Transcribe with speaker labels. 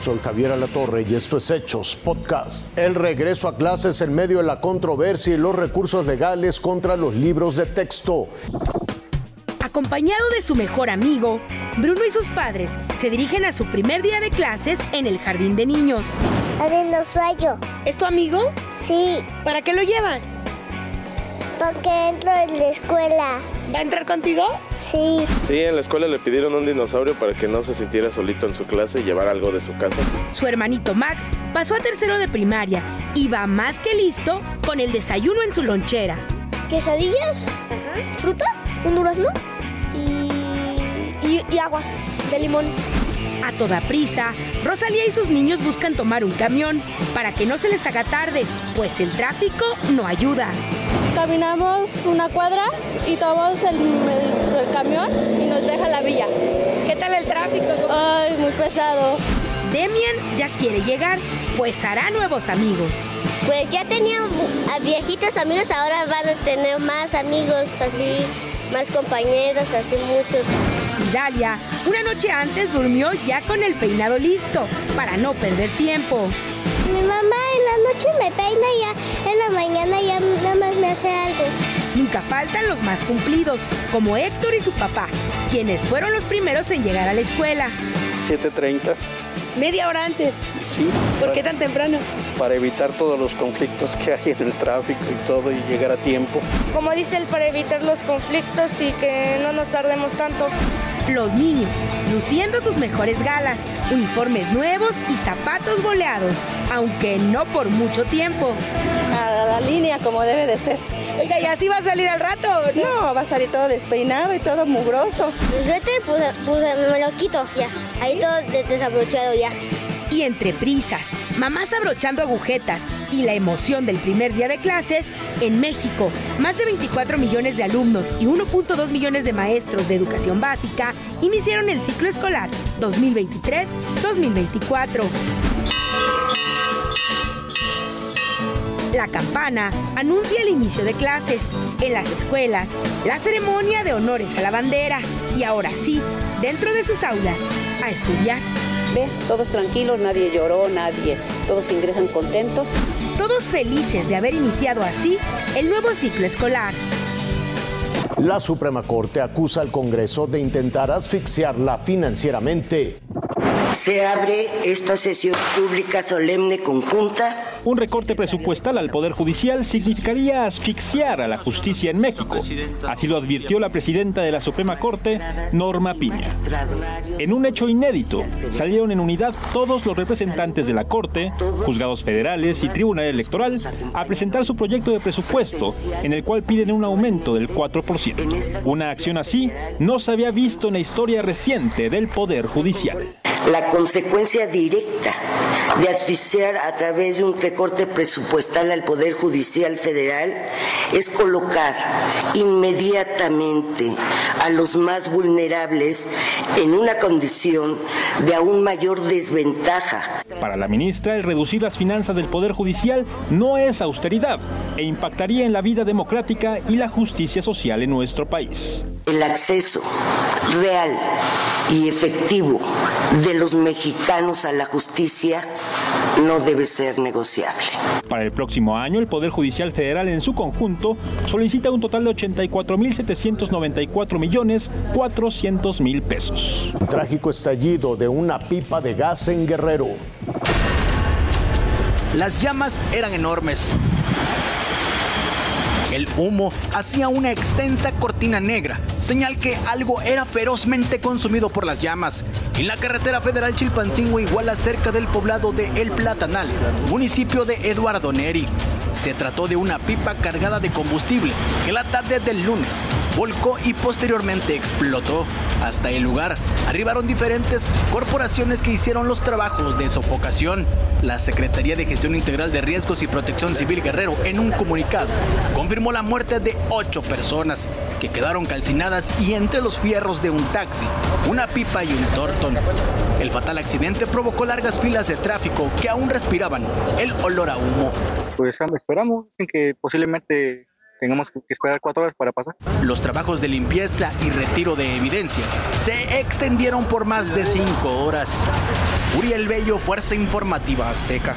Speaker 1: Soy Javier Alatorre y esto es Hechos Podcast. El regreso a clases en medio de la controversia y los recursos legales contra los libros de texto.
Speaker 2: Acompañado de su mejor amigo, Bruno y sus padres se dirigen a su primer día de clases en el jardín de niños.
Speaker 3: A dinosaurio.
Speaker 2: ¿Es tu amigo?
Speaker 3: Sí.
Speaker 2: ¿Para qué lo llevas?
Speaker 3: Porque entro en la escuela.
Speaker 2: ¿Va a entrar contigo?
Speaker 3: Sí.
Speaker 4: Sí, en la escuela le pidieron un dinosaurio para que no se sintiera solito en su clase y llevar algo de su casa.
Speaker 2: Su hermanito Max pasó a tercero de primaria y va más que listo con el desayuno en su lonchera.
Speaker 3: Quesadillas, fruta, un durazno y, y, y agua de limón.
Speaker 2: A toda prisa, Rosalía y sus niños buscan tomar un camión para que no se les haga tarde, pues el tráfico no ayuda.
Speaker 5: Caminamos una cuadra y tomamos el, el- el camión y nos deja la villa.
Speaker 2: ¿Qué tal el tráfico?
Speaker 5: Ay, muy pesado.
Speaker 2: Demian ya quiere llegar, pues hará nuevos amigos.
Speaker 3: Pues ya tenía a viejitos amigos, ahora van a tener más amigos, así, más compañeros, así muchos.
Speaker 2: Y Dalia, una noche antes durmió ya con el peinado listo, para no perder tiempo.
Speaker 3: Mi mamá la noche me peina y ya en la mañana ya nada más me hace algo.
Speaker 2: Nunca faltan los más cumplidos, como Héctor y su papá, quienes fueron los primeros en llegar a la escuela.
Speaker 6: 7.30,
Speaker 2: Media hora antes.
Speaker 6: sí.
Speaker 2: ¿Por qué tan temprano?
Speaker 6: Para evitar todos los conflictos que hay en el tráfico y todo y llegar a tiempo.
Speaker 5: Como dice él, para evitar los conflictos y que no nos tardemos tanto.
Speaker 2: Los niños, luciendo sus mejores galas, uniformes nuevos y zapatos boleados, aunque no por mucho tiempo.
Speaker 7: a la línea como debe de ser.
Speaker 2: Oiga, ¿y así va a salir al rato?
Speaker 7: No, va a salir todo despeinado y todo mugroso.
Speaker 3: El suéter, pues, pues, me lo quito, ya. Ahí todo de- desabrochado ya.
Speaker 2: Y entre prisas, mamás abrochando agujetas y la emoción del primer día de clases, en México, más de 24 millones de alumnos y 1.2 millones de maestros de educación básica iniciaron el ciclo escolar 2023-2024. La campana anuncia el inicio de clases en las escuelas, la ceremonia de honores a la bandera y ahora sí, dentro de sus aulas, a estudiar.
Speaker 7: Ve, todos tranquilos, nadie lloró, nadie. Todos ingresan contentos.
Speaker 2: Todos felices de haber iniciado así el nuevo ciclo escolar.
Speaker 1: La Suprema Corte acusa al Congreso de intentar asfixiarla financieramente.
Speaker 8: Se abre esta sesión pública solemne conjunta
Speaker 9: Un recorte presupuestal al Poder Judicial significaría asfixiar a la justicia en México. Así lo advirtió la presidenta de la Suprema Corte, Norma Piña. En un hecho inédito, salieron en unidad todos los representantes de la Corte, juzgados federales y Tribunal Electoral a presentar su proyecto de presupuesto, en el cual piden un aumento del 4%. Una acción así no se había visto en la historia reciente del Poder Judicial.
Speaker 8: La consecuencia directa de asfixiar a través de un recorte presupuestal al Poder Judicial Federal es colocar inmediatamente a los más vulnerables en una condición de aún mayor desventaja.
Speaker 9: Para la ministra, el reducir las finanzas del Poder Judicial no es austeridad e impactaría en la vida democrática y la justicia social en nuestro país.
Speaker 8: El acceso real y efectivo de los mexicanos a la justicia no debe ser negociable.
Speaker 9: Para el próximo año, el Poder Judicial Federal en su conjunto solicita un total de 84.794 millones 400 mil pesos.
Speaker 1: Trágico estallido de una pipa de gas en Guerrero.
Speaker 10: Las llamas eran enormes. El humo hacía una extensa cortina negra, señal que algo era ferozmente consumido por las llamas. En la carretera federal Chilpancingo, iguala cerca del poblado de El Platanal, municipio de Eduardo Neri. Se trató de una pipa cargada de combustible que la tarde del lunes volcó y posteriormente explotó. Hasta el lugar arribaron diferentes corporaciones que hicieron los trabajos de sofocación. La Secretaría de Gestión Integral de Riesgos y Protección Civil Guerrero, en un comunicado, confirmó la muerte de ocho personas que quedaron calcinadas y entre los fierros de un taxi, una pipa y un tortón. El fatal accidente provocó largas filas de tráfico que aún respiraban el olor a humo.
Speaker 11: Pues ah, esperamos, dicen que posiblemente tengamos que esperar cuatro horas para pasar.
Speaker 10: Los trabajos de limpieza y retiro de evidencias se extendieron por más de cinco horas. Uriel Bello, Fuerza Informativa Azteca.